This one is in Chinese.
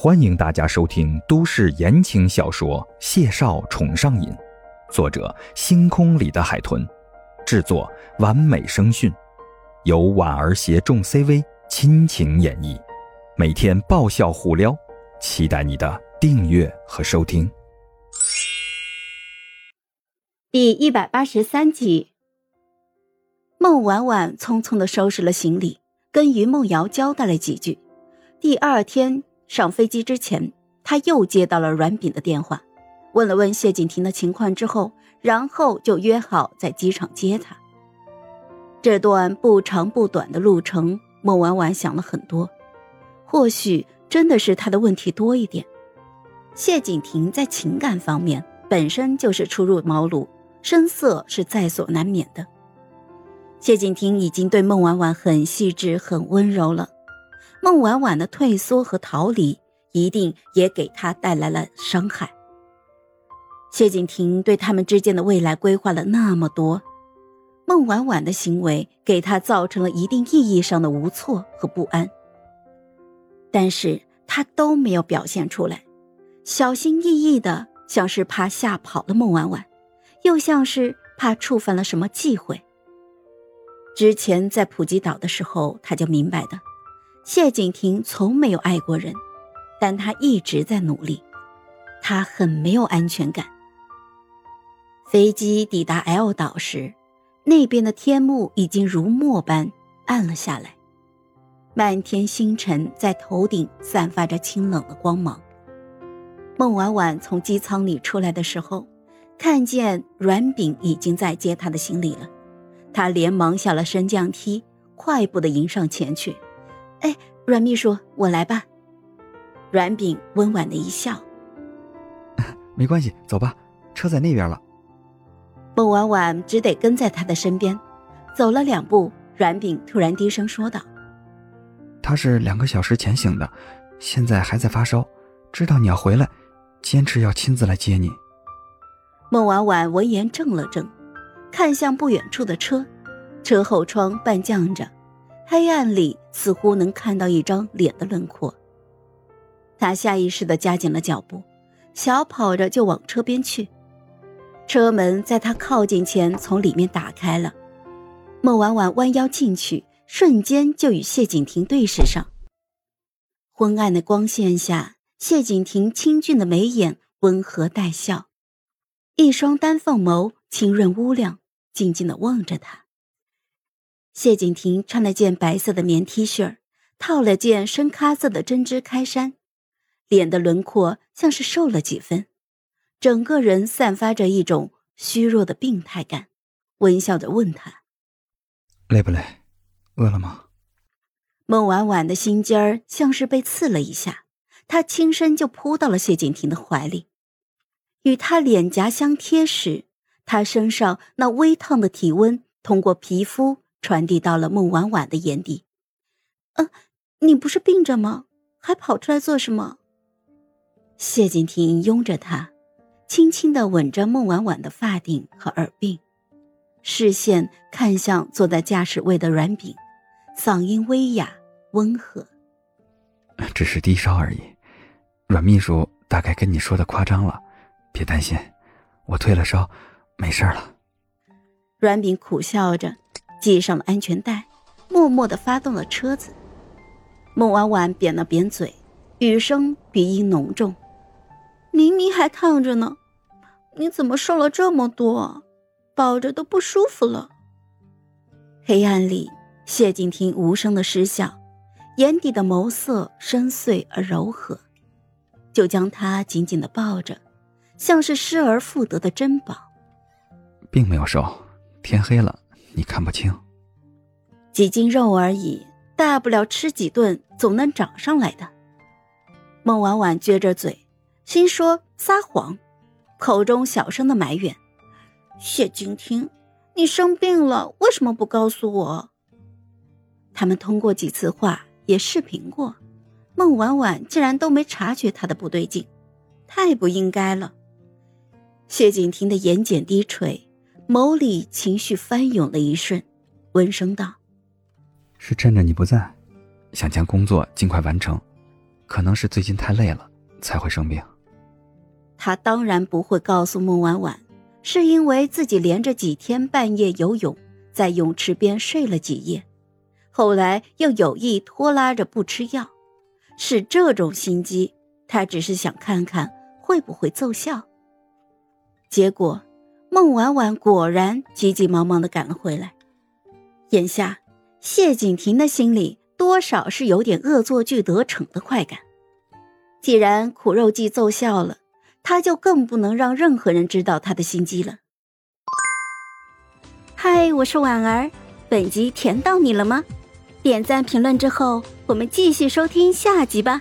欢迎大家收听都市言情小说《谢少宠上瘾》，作者：星空里的海豚，制作：完美声讯，由婉儿携众 CV 亲情演绎，每天爆笑互撩，期待你的订阅和收听。第一百八十三集，孟婉婉匆匆的收拾了行李，跟于梦瑶交代了几句，第二天。上飞机之前，他又接到了阮炳的电话，问了问谢景婷的情况之后，然后就约好在机场接他。这段不长不短的路程，孟婉婉想了很多，或许真的是他的问题多一点。谢景婷在情感方面本身就是初入茅庐，声色是在所难免的。谢景婷已经对孟婉婉很细致、很温柔了。孟婉婉的退缩和逃离，一定也给他带来了伤害。谢景亭对他们之间的未来规划了那么多，孟婉婉的行为给他造成了一定意义上的无措和不安。但是他都没有表现出来，小心翼翼的，像是怕吓跑了孟婉婉，又像是怕触犯了什么忌讳。之前在普吉岛的时候，他就明白的。谢景亭从没有爱过人，但他一直在努力。他很没有安全感。飞机抵达 L 岛时，那边的天幕已经如墨般暗了下来，漫天星辰在头顶散发着清冷的光芒。孟婉婉从机舱里出来的时候，看见阮炳已经在接她的行李了，她连忙下了升降梯，快步的迎上前去。哎，阮秘书，我来吧。阮炳温婉的一笑，没关系，走吧，车在那边了。孟婉婉只得跟在他的身边，走了两步，阮炳突然低声说道：“他是两个小时前醒的，现在还在发烧，知道你要回来，坚持要亲自来接你。”孟婉婉闻言怔了怔，看向不远处的车，车后窗半降着。黑暗里似乎能看到一张脸的轮廓。他下意识地加紧了脚步，小跑着就往车边去。车门在他靠近前从里面打开了，孟婉婉弯腰进去，瞬间就与谢景亭对视上。昏暗的光线下，谢景亭清俊的眉眼温和带笑，一双丹凤眸清润乌亮，静静地望着他。谢景亭穿了件白色的棉 T 恤套了件深咖色的针织开衫，脸的轮廓像是瘦了几分，整个人散发着一种虚弱的病态感，微笑着问他：“累不累？饿了吗？”孟婉婉的心尖儿像是被刺了一下，她轻身就扑到了谢景亭的怀里，与他脸颊相贴时，他身上那微烫的体温通过皮肤。传递到了孟婉婉的眼底。嗯，你不是病着吗？还跑出来做什么？谢景亭拥着她，轻轻的吻着孟婉婉的发顶和耳鬓，视线看向坐在驾驶位的阮炳，嗓音微哑温和：“只是低烧而已，阮秘书大概跟你说的夸张了，别担心，我退了烧，没事了。”阮炳苦笑着。系上了安全带，默默的发动了车子。孟婉婉扁了扁嘴，语声鼻音浓重：“明明还烫着呢，你怎么瘦了这么多？抱着都不舒服了。”黑暗里，谢景亭无声的失笑，眼底的眸色深邃而柔和，就将她紧紧的抱着，像是失而复得的珍宝。并没有瘦，天黑了。你看不清，几斤肉而已，大不了吃几顿，总能长上来的。孟婉婉撅着嘴，心说撒谎，口中小声的埋怨：“谢景听，你生病了，为什么不告诉我？”他们通过几次话也视频过，孟婉婉竟然都没察觉他的不对劲，太不应该了。谢景亭的眼睑低垂。眸里情绪翻涌了一瞬，温声道：“是趁着你不在，想将工作尽快完成。可能是最近太累了才会生病。他当然不会告诉孟婉婉，是因为自己连着几天半夜游泳，在泳池边睡了几夜，后来又有意拖拉着不吃药，是这种心机。他只是想看看会不会奏效。结果，孟婉婉果然急急忙忙的赶了回来。眼下，谢景亭的心里多少是有点恶作剧得逞的快感。既然苦肉计奏效了。他就更不能让任何人知道他的心机了。嗨，我是婉儿，本集甜到你了吗？点赞评论之后，我们继续收听下集吧。